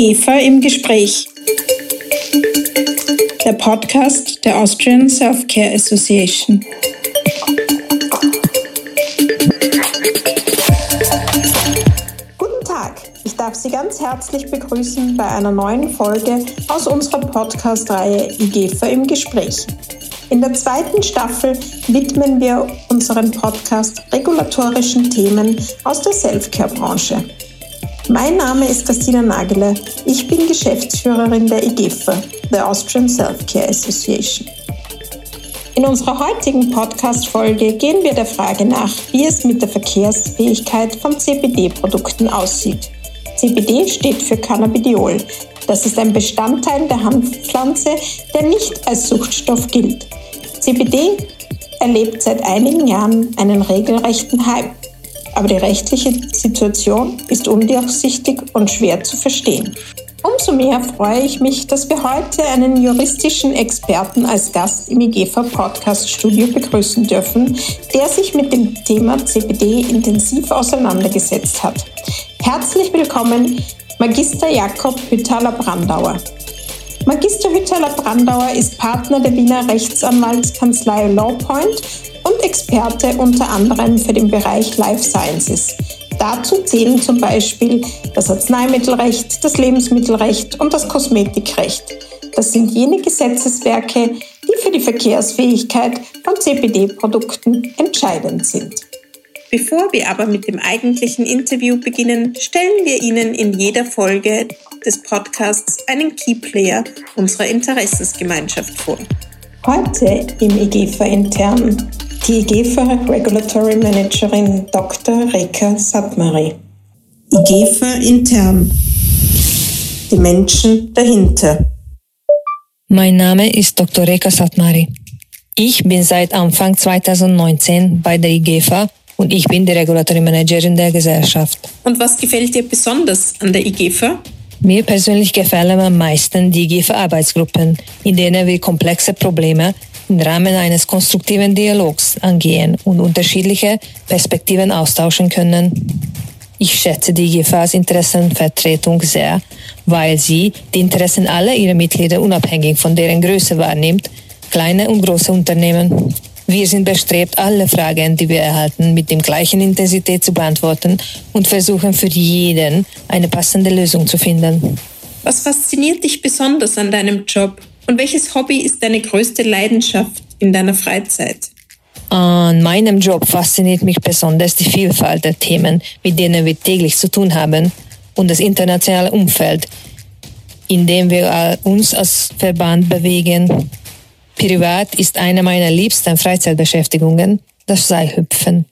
IGEFA im Gespräch. Der Podcast der Austrian Self-Care Association. Guten Tag, ich darf Sie ganz herzlich begrüßen bei einer neuen Folge aus unserer Podcast-Reihe IGEFA im Gespräch. In der zweiten Staffel widmen wir unseren Podcast regulatorischen Themen aus der Self-Care-Branche. Mein Name ist Christina Nageler. Ich bin Geschäftsführerin der IGEFA, the Austrian Self-Care Association. In unserer heutigen Podcast-Folge gehen wir der Frage nach, wie es mit der Verkehrsfähigkeit von CBD-Produkten aussieht. CBD steht für Cannabidiol. Das ist ein Bestandteil der Hanfpflanze, der nicht als Suchtstoff gilt. CBD erlebt seit einigen Jahren einen regelrechten Hype. Aber die rechtliche Situation ist undurchsichtig und schwer zu verstehen. Umso mehr freue ich mich, dass wir heute einen juristischen Experten als Gast im IGEFA Podcast Studio begrüßen dürfen, der sich mit dem Thema CBD intensiv auseinandergesetzt hat. Herzlich willkommen, Magister Jakob Hüttaler-Brandauer. Magister Hüttaler-Brandauer ist Partner der Wiener Rechtsanwaltskanzlei Lawpoint und Experte unter anderem für den Bereich Life Sciences. Dazu zählen zum Beispiel das Arzneimittelrecht, das Lebensmittelrecht und das Kosmetikrecht. Das sind jene Gesetzeswerke, die für die Verkehrsfähigkeit von CBD-Produkten entscheidend sind. Bevor wir aber mit dem eigentlichen Interview beginnen, stellen wir Ihnen in jeder Folge des Podcasts einen Keyplayer unserer Interessensgemeinschaft vor. Heute im IGEFA intern die IGEFA Regulatory Managerin Dr. Reka Satmari. IGEFA intern. Die Menschen dahinter. Mein Name ist Dr. Reka Satmari. Ich bin seit Anfang 2019 bei der IGEFA und ich bin die Regulatory Managerin der Gesellschaft. Und was gefällt dir besonders an der IGEFA? Mir persönlich gefallen am meisten die GIFA-Arbeitsgruppen, in denen wir komplexe Probleme im Rahmen eines konstruktiven Dialogs angehen und unterschiedliche Perspektiven austauschen können. Ich schätze die GIFAs Interessenvertretung sehr, weil sie die Interessen aller ihrer Mitglieder unabhängig von deren Größe wahrnimmt, kleine und große Unternehmen. Wir sind bestrebt, alle Fragen, die wir erhalten, mit dem gleichen Intensität zu beantworten und versuchen für jeden eine passende Lösung zu finden. Was fasziniert dich besonders an deinem Job und welches Hobby ist deine größte Leidenschaft in deiner Freizeit? An meinem Job fasziniert mich besonders die Vielfalt der Themen, mit denen wir täglich zu tun haben und das internationale Umfeld, in dem wir uns als Verband bewegen. Privat ist eine meiner liebsten Freizeitbeschäftigungen das Seilhüpfen.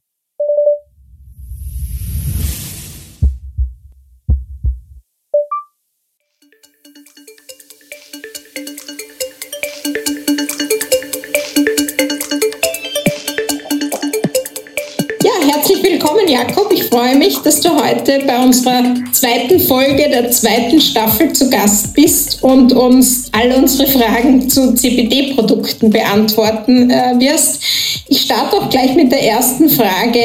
Heute bei unserer zweiten Folge der zweiten Staffel zu Gast bist und uns all unsere Fragen zu CBD-Produkten beantworten äh, wirst. Ich starte auch gleich mit der ersten Frage,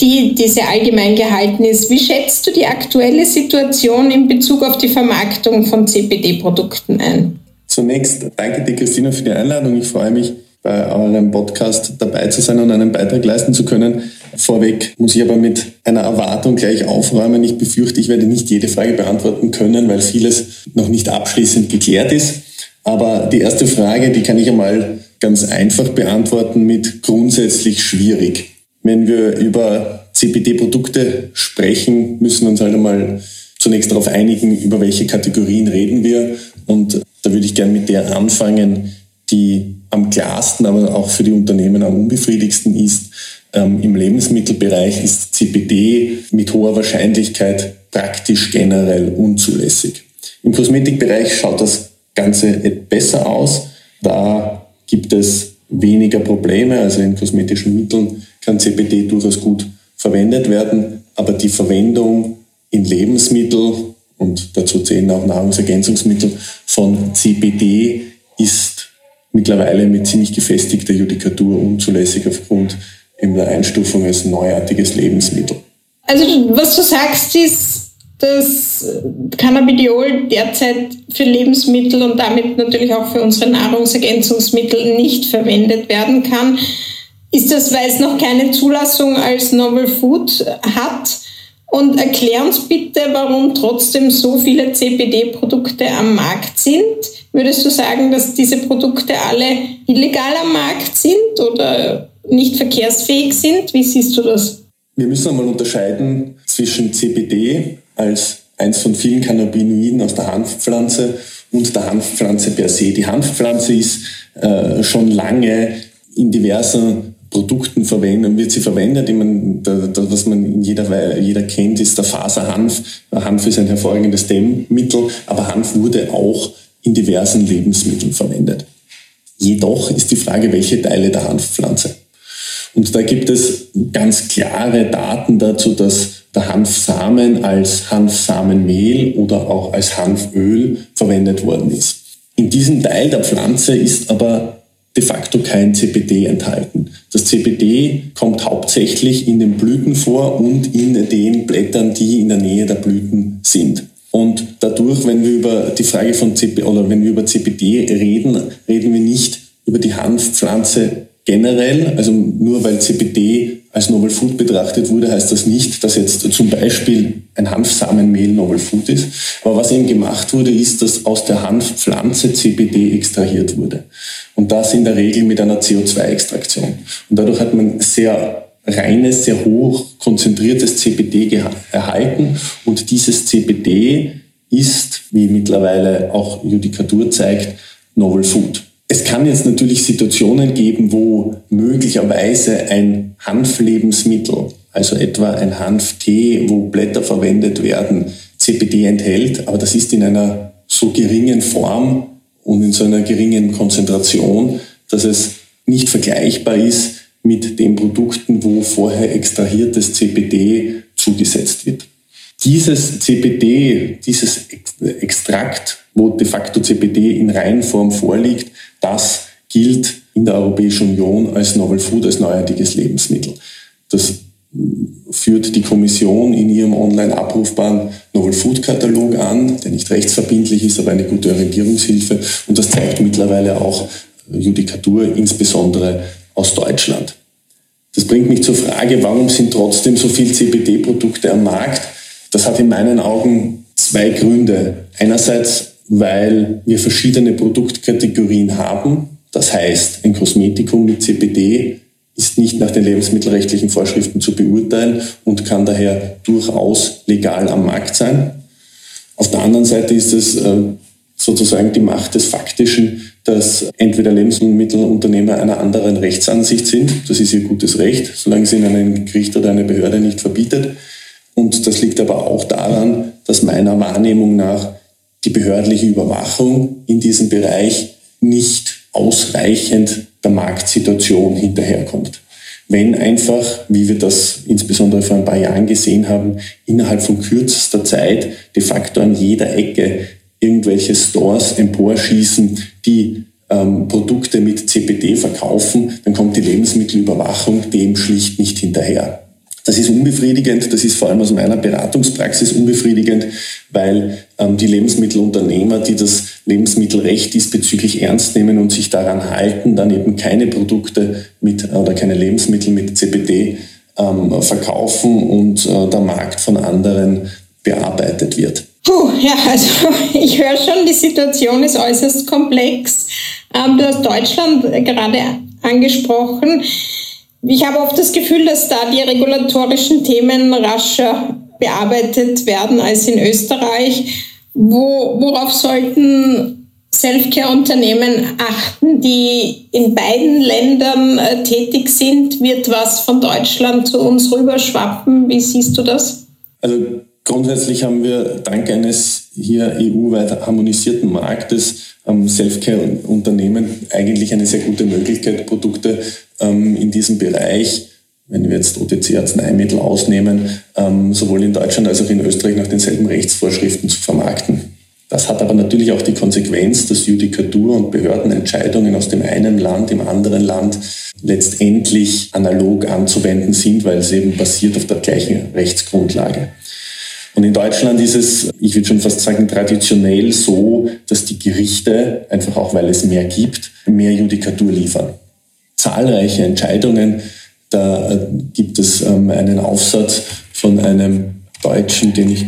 die, die sehr allgemein gehalten ist. Wie schätzt du die aktuelle Situation in Bezug auf die Vermarktung von CBD-Produkten ein? Zunächst danke dir, Christina, für die Einladung. Ich freue mich, bei eurem Podcast dabei zu sein und einen Beitrag leisten zu können. Vorweg muss ich aber mit einer Erwartung gleich aufräumen. Ich befürchte, ich werde nicht jede Frage beantworten können, weil vieles noch nicht abschließend geklärt ist. Aber die erste Frage, die kann ich einmal ganz einfach beantworten mit grundsätzlich schwierig. Wenn wir über CBD-Produkte sprechen, müssen wir uns halt einmal zunächst darauf einigen, über welche Kategorien reden wir. Und da würde ich gern mit der anfangen, die am klarsten, aber auch für die Unternehmen am unbefriedigsten ist. Ähm, Im Lebensmittelbereich ist CBD mit hoher Wahrscheinlichkeit praktisch generell unzulässig. Im Kosmetikbereich schaut das Ganze besser aus. Da gibt es weniger Probleme. Also in kosmetischen Mitteln kann CBD durchaus gut verwendet werden. Aber die Verwendung in Lebensmittel und dazu zählen auch Nahrungsergänzungsmittel von CBD ist mittlerweile mit ziemlich gefestigter Judikatur unzulässig aufgrund der Einstufung als neuartiges Lebensmittel. Also was du sagst ist, dass Cannabidiol derzeit für Lebensmittel und damit natürlich auch für unsere Nahrungsergänzungsmittel nicht verwendet werden kann. Ist das, weil es noch keine Zulassung als Novel Food hat? Und erklär uns bitte, warum trotzdem so viele CBD-Produkte am Markt sind. Würdest du sagen, dass diese Produkte alle illegal am Markt sind oder nicht verkehrsfähig sind? Wie siehst du das? Wir müssen einmal unterscheiden zwischen CBD als eins von vielen Cannabinoiden aus der Hanfpflanze und der Hanfpflanze per se. Die Hanfpflanze ist äh, schon lange in diversen Produkten verwendet, wird sie verwendet. Ich meine, da, da, was man in jeder, jeder kennt, ist der Faserhanf. Hanf ist ein hervorragendes Dämmmittel, aber Hanf wurde auch in diversen Lebensmitteln verwendet. Jedoch ist die Frage, welche Teile der Hanfpflanze. Und da gibt es ganz klare Daten dazu, dass der Hanfsamen als Hanfsamenmehl oder auch als Hanföl verwendet worden ist. In diesem Teil der Pflanze ist aber de facto kein CBD enthalten. Das CBD kommt hauptsächlich in den Blüten vor und in den Blättern, die in der Nähe der Blüten sind. Und dadurch, wenn wir über die Frage von CBD oder wenn wir über CBD reden, reden wir nicht über die Hanfpflanze generell, also nur weil CBD als Novel Food betrachtet wurde, heißt das nicht, dass jetzt zum Beispiel ein Hanfsamenmehl Novel Food ist. Aber was eben gemacht wurde, ist, dass aus der Hanfpflanze CBD extrahiert wurde. Und das in der Regel mit einer CO2-Extraktion. Und dadurch hat man sehr reines, sehr hoch konzentriertes CBD erhalten. Und dieses CBD ist, wie mittlerweile auch Judikatur zeigt, Novel Food. Es kann jetzt natürlich Situationen geben, wo möglicherweise ein Hanflebensmittel, also etwa ein Hanftee, wo Blätter verwendet werden, CBD enthält, aber das ist in einer so geringen Form und in so einer geringen Konzentration, dass es nicht vergleichbar ist mit den Produkten, wo vorher extrahiertes CBD zugesetzt wird. Dieses CBD, dieses Extrakt, wo de facto CBD in Reinform vorliegt, das gilt in der Europäischen Union als Novel Food, als neuartiges Lebensmittel. Das führt die Kommission in ihrem online abrufbaren Novel Food Katalog an, der nicht rechtsverbindlich ist, aber eine gute Orientierungshilfe. Und das zeigt mittlerweile auch Judikatur, insbesondere aus Deutschland. Das bringt mich zur Frage, warum sind trotzdem so viele CBD-Produkte am Markt? Das hat in meinen Augen zwei Gründe. Einerseits weil wir verschiedene Produktkategorien haben. Das heißt, ein Kosmetikum mit CBD ist nicht nach den lebensmittelrechtlichen Vorschriften zu beurteilen und kann daher durchaus legal am Markt sein. Auf der anderen Seite ist es äh, sozusagen die Macht des Faktischen, dass entweder Lebensmittelunternehmer einer anderen Rechtsansicht sind, das ist ihr gutes Recht, solange sie in einem Gericht oder einer Behörde nicht verbietet. Und das liegt aber auch daran, dass meiner Wahrnehmung nach die behördliche Überwachung in diesem Bereich nicht ausreichend der Marktsituation hinterherkommt. Wenn einfach, wie wir das insbesondere vor ein paar Jahren gesehen haben, innerhalb von kürzester Zeit de facto an jeder Ecke irgendwelche Stores emporschießen, die ähm, Produkte mit CPD verkaufen, dann kommt die Lebensmittelüberwachung dem schlicht nicht hinterher. Das ist unbefriedigend, das ist vor allem aus meiner Beratungspraxis unbefriedigend, weil ähm, die Lebensmittelunternehmer, die das Lebensmittelrecht diesbezüglich ernst nehmen und sich daran halten, dann eben keine Produkte mit oder keine Lebensmittel mit CBD ähm, verkaufen und äh, der Markt von anderen bearbeitet wird. Puh, ja, also ich höre schon, die Situation ist äußerst komplex. Ähm, du hast Deutschland gerade angesprochen. Ich habe oft das Gefühl, dass da die regulatorischen Themen rascher bearbeitet werden als in Österreich. Wo, worauf sollten Selfcare-Unternehmen achten, die in beiden Ländern äh, tätig sind? Wird was von Deutschland zu uns rüberschwappen? Wie siehst du das? Also grundsätzlich haben wir dank eines hier EU-weit harmonisierten Marktes Selfcare-Unternehmen eigentlich eine sehr gute Möglichkeit, Produkte ähm, in diesem Bereich, wenn wir jetzt OTC-Arzneimittel ausnehmen, ähm, sowohl in Deutschland als auch in Österreich nach denselben Rechtsvorschriften zu vermarkten. Das hat aber natürlich auch die Konsequenz, dass Judikatur und Behördenentscheidungen aus dem einen Land im anderen Land letztendlich analog anzuwenden sind, weil es eben basiert auf der gleichen Rechtsgrundlage. Und in Deutschland ist es, ich würde schon fast sagen, traditionell so, dass die Gerichte, einfach auch weil es mehr gibt, mehr Judikatur liefern. Zahlreiche Entscheidungen, da äh, gibt es ähm, einen Aufsatz von einem Deutschen, den ich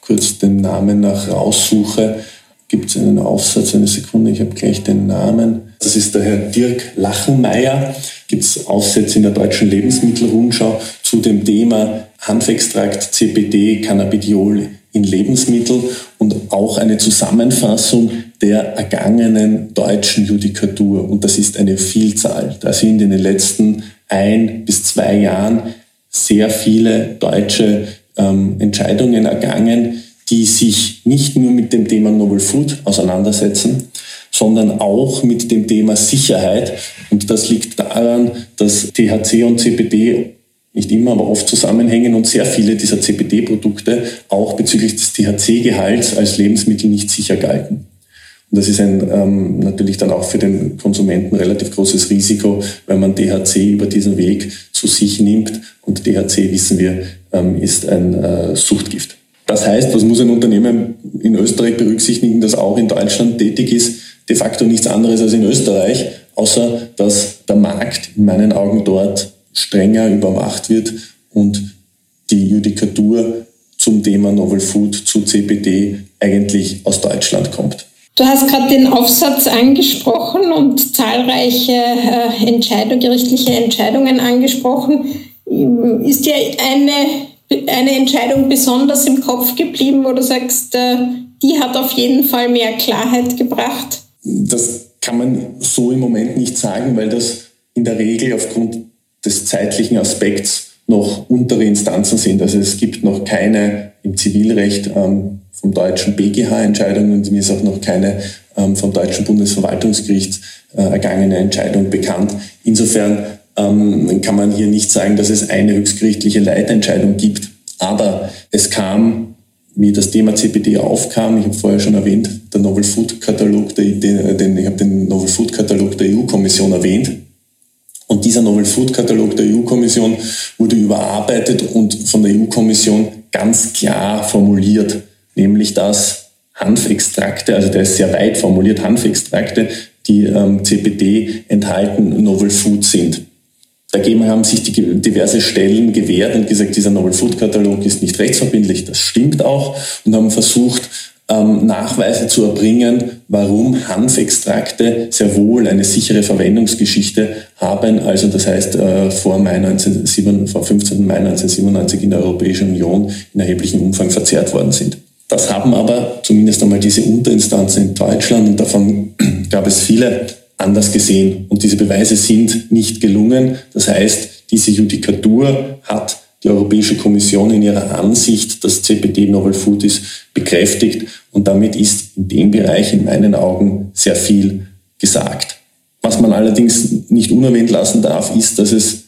kurz den Namen nach raussuche, gibt es einen Aufsatz, eine Sekunde, ich habe gleich den Namen. Das ist der Herr Dirk Lachenmeier. Gibt es Aufsätze in der deutschen Lebensmittelrundschau zu dem Thema Hanfextrakt, CBD, Cannabidiol in Lebensmittel und auch eine Zusammenfassung der ergangenen deutschen Judikatur. Und das ist eine Vielzahl. Da sind in den letzten ein bis zwei Jahren sehr viele deutsche ähm, Entscheidungen ergangen, die sich nicht nur mit dem Thema Novel Food auseinandersetzen, sondern auch mit dem Thema Sicherheit. Und das liegt daran, dass THC und CBD nicht immer, aber oft zusammenhängen und sehr viele dieser CBD-Produkte auch bezüglich des THC-Gehalts als Lebensmittel nicht sicher galten. Und das ist ein, ähm, natürlich dann auch für den Konsumenten relativ großes Risiko, wenn man THC über diesen Weg zu sich nimmt. Und THC, wissen wir, ähm, ist ein äh, Suchtgift. Das heißt, was muss ein Unternehmen in Österreich berücksichtigen, das auch in Deutschland tätig ist? De facto nichts anderes als in Österreich, außer dass der Markt in meinen Augen dort strenger überwacht wird und die Judikatur zum Thema Novel Food, zu CBD eigentlich aus Deutschland kommt. Du hast gerade den Aufsatz angesprochen und zahlreiche äh, Entscheidung, gerichtliche Entscheidungen angesprochen. Ist dir eine, eine Entscheidung besonders im Kopf geblieben, wo du sagst, äh, die hat auf jeden Fall mehr Klarheit gebracht? Das kann man so im Moment nicht sagen, weil das in der Regel aufgrund des zeitlichen Aspekts noch untere Instanzen sind. Also es gibt noch keine im Zivilrecht ähm, vom deutschen BGH-Entscheidung und mir ist auch noch keine ähm, vom deutschen Bundesverwaltungsgericht äh, ergangene Entscheidung bekannt. Insofern ähm, kann man hier nicht sagen, dass es eine höchstgerichtliche Leitentscheidung gibt. Aber es kam, wie das Thema CPD aufkam, ich habe vorher schon erwähnt, der Novel Food Katalog, den, den, ich habe den Novel Food Katalog der EU-Kommission erwähnt. Und dieser Novel Food Katalog der EU-Kommission wurde überarbeitet und von der EU-Kommission ganz klar formuliert, nämlich dass Hanfextrakte, also der ist sehr weit formuliert, Hanfextrakte, die ähm, CBD enthalten, Novel Food sind. Dagegen haben sich die diverse Stellen gewehrt und gesagt, dieser Novel Food Katalog ist nicht rechtsverbindlich. Das stimmt auch und haben versucht, ähm, Nachweise zu erbringen, warum Hanfextrakte sehr wohl eine sichere Verwendungsgeschichte haben. Also das heißt, äh, vor, Mai 19, vor 15. Mai 1997 in der Europäischen Union in erheblichem Umfang verzehrt worden sind. Das haben aber zumindest einmal diese Unterinstanzen in Deutschland und davon gab es viele anders gesehen. Und diese Beweise sind nicht gelungen. Das heißt, diese Judikatur hat die Europäische Kommission in ihrer Ansicht, dass CBD Novel Food ist, bekräftigt. Und damit ist in dem Bereich in meinen Augen sehr viel gesagt. Was man allerdings nicht unerwähnt lassen darf, ist, dass es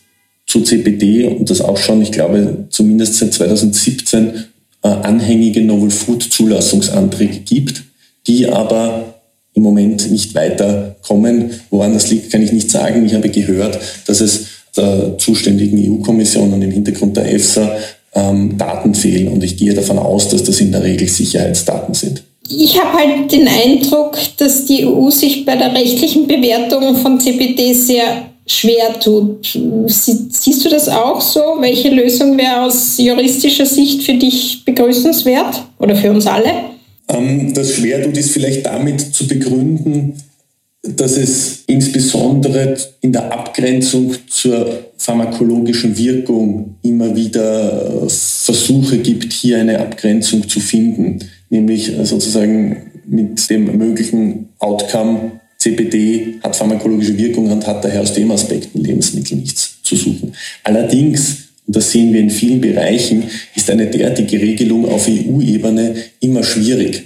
zu CBD und das auch schon, ich glaube, zumindest seit 2017 äh, anhängige Novel Food Zulassungsanträge gibt, die aber im Moment nicht weiterkommen. Woran das liegt, kann ich nicht sagen. Ich habe gehört, dass es der zuständigen EU-Kommission und im Hintergrund der EFSA ähm, Daten fehlen. Und ich gehe davon aus, dass das in der Regel Sicherheitsdaten sind. Ich habe halt den Eindruck, dass die EU sich bei der rechtlichen Bewertung von CBD sehr schwer tut. siehst du das auch so? Welche Lösung wäre aus juristischer Sicht für dich begrüßenswert oder für uns alle? Ähm, das schwer tut, ist vielleicht damit zu begründen, dass es insbesondere in der Abgrenzung zur pharmakologischen Wirkung immer wieder äh, Versuche gibt, hier eine Abgrenzung zu finden, nämlich äh, sozusagen mit dem möglichen Outcome CBD hat pharmakologische Wirkung und hat daher aus dem Aspekt in Lebensmitteln nichts zu suchen. Allerdings, und das sehen wir in vielen Bereichen, ist eine derartige Regelung auf EU-Ebene immer schwierig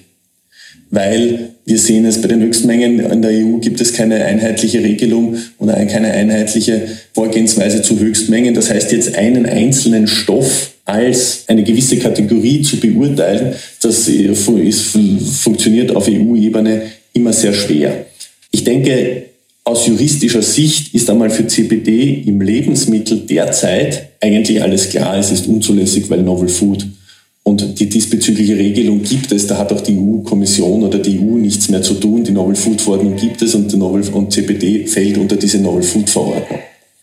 weil wir sehen es bei den Höchstmengen in der EU gibt es keine einheitliche Regelung oder keine einheitliche Vorgehensweise zu Höchstmengen. Das heißt, jetzt einen einzelnen Stoff als eine gewisse Kategorie zu beurteilen, das ist, funktioniert auf EU-Ebene immer sehr schwer. Ich denke, aus juristischer Sicht ist einmal für CBD im Lebensmittel derzeit eigentlich alles klar. Es ist unzulässig, weil Novel Food Und die diesbezügliche Regelung gibt es, da hat auch die EU-Kommission oder die EU nichts mehr zu tun. Die Novel Food Verordnung gibt es und, die Novel und CBD fällt unter diese Novel Food Verordnung.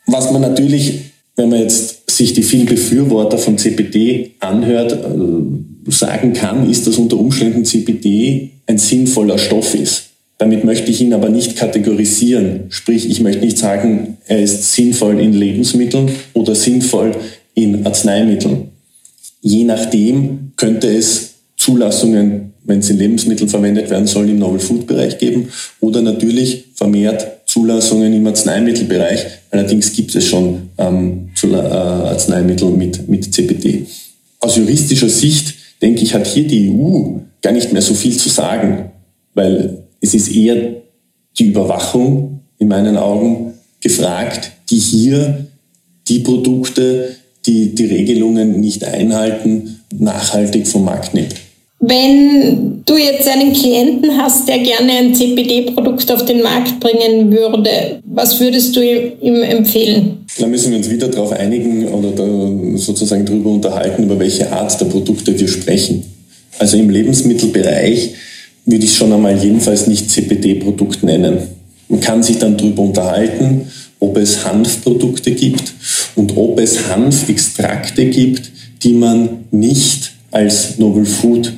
Was man natürlich, wenn man jetzt sich die vielen Befürworter von CBD anhört, äh, sagen kann, ist, dass unter Umständen CBD ein sinnvoller Stoff ist. Damit möchte ich ihn aber nicht kategorisieren. Sprich, ich möchte nicht sagen, er ist sinnvoll in Lebensmitteln oder sinnvoll in Arzneimitteln. Je nachdem könnte es Zulassungen, wenn es in Lebensmitteln verwendet werden soll, im Novel Food Bereich geben oder natürlich vermehrt Zulassungen im Arzneimittelbereich. Allerdings gibt es schon ähm, äh, Arzneimittel mit, mit CBD. Aus juristischer Sicht, denke ich, hat hier die EU gar nicht mehr so viel zu sagen, weil es ist eher die Überwachung in meinen Augen gefragt, die hier die Produkte, die die Regelungen nicht einhalten, nachhaltig vom Markt nimmt. Wenn du jetzt einen Klienten hast, der gerne ein CBD-Produkt auf den Markt bringen würde, was würdest du ihm empfehlen? Da müssen wir uns wieder darauf einigen oder sozusagen darüber unterhalten, über welche Art der Produkte wir sprechen. Also im Lebensmittelbereich würde ich schon einmal jedenfalls nicht CBD-Produkt nennen. Man kann sich dann darüber unterhalten, ob es Hanfprodukte gibt und ob es Hanfextrakte gibt, die man nicht als Novel Food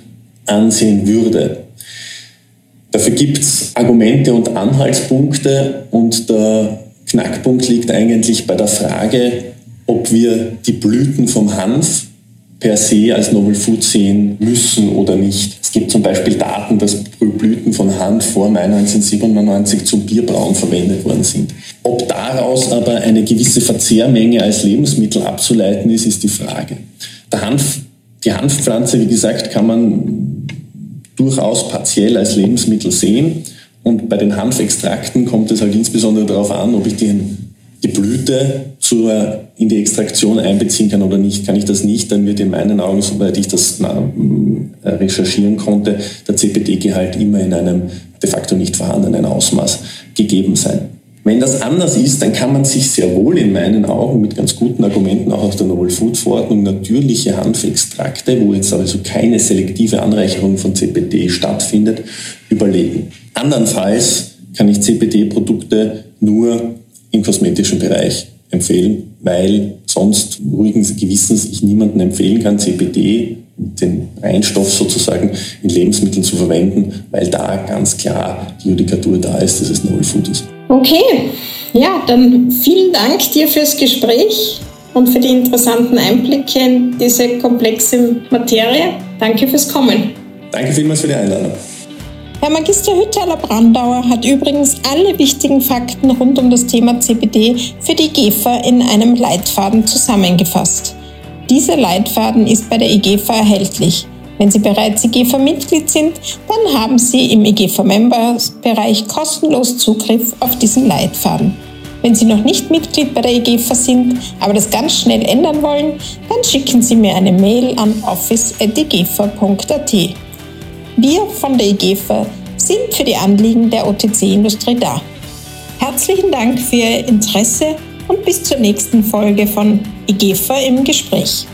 ansehen würde. Dafür gibt es Argumente und Anhaltspunkte und der Knackpunkt liegt eigentlich bei der Frage, ob wir die Blüten vom Hanf per se als Novel Food sehen müssen oder nicht. Es gibt zum Beispiel Daten, dass Blüten von Hanf vor Mai 1997 zum Bierbrauen verwendet worden sind. Ob daraus aber eine gewisse Verzehrmenge als Lebensmittel abzuleiten ist, ist die Frage. Hanf, die Hanfpflanze, wie gesagt, kann man durchaus partiell als Lebensmittel sehen. Und bei den Hanfextrakten kommt es halt insbesondere darauf an, ob ich den die Blüte zur, in die Extraktion einbeziehen kann oder nicht. Kann ich das nicht, dann wird in meinen Augen, soweit ich das äh, recherchieren konnte, der CPD-Gehalt immer in einem de facto nicht vorhandenen Ausmaß gegeben sein. Wenn das anders ist, dann kann man sich sehr wohl in meinen Augen mit ganz guten Argumenten auch aus der Novel Food Verordnung natürliche Hanfextrakte, wo jetzt also keine selektive Anreicherung von CPD stattfindet, überlegen. Andernfalls kann ich CPD-Produkte nur im kosmetischen Bereich empfehlen, weil sonst ruhigen Gewissens ich niemandem empfehlen kann, CBD, den Reinstoff sozusagen, in Lebensmitteln zu verwenden, weil da ganz klar die Judikatur da ist, dass es Null Food ist. Okay, ja, dann vielen Dank dir fürs Gespräch und für die interessanten Einblicke in diese komplexe Materie. Danke fürs Kommen. Danke vielmals für die Einladung. Herr Magister Hütteler-Brandauer hat übrigens alle wichtigen Fakten rund um das Thema CBD für die GEFA in einem Leitfaden zusammengefasst. Dieser Leitfaden ist bei der IGEFA erhältlich. Wenn Sie bereits IGEFA-Mitglied sind, dann haben Sie im IGEFA-Members-Bereich kostenlos Zugriff auf diesen Leitfaden. Wenn Sie noch nicht Mitglied bei der IGEFA sind, aber das ganz schnell ändern wollen, dann schicken Sie mir eine Mail an office.igefa.at. Wir von der IGEFA sind für die Anliegen der OTC-Industrie da. Herzlichen Dank für Ihr Interesse und bis zur nächsten Folge von IGEFA im Gespräch.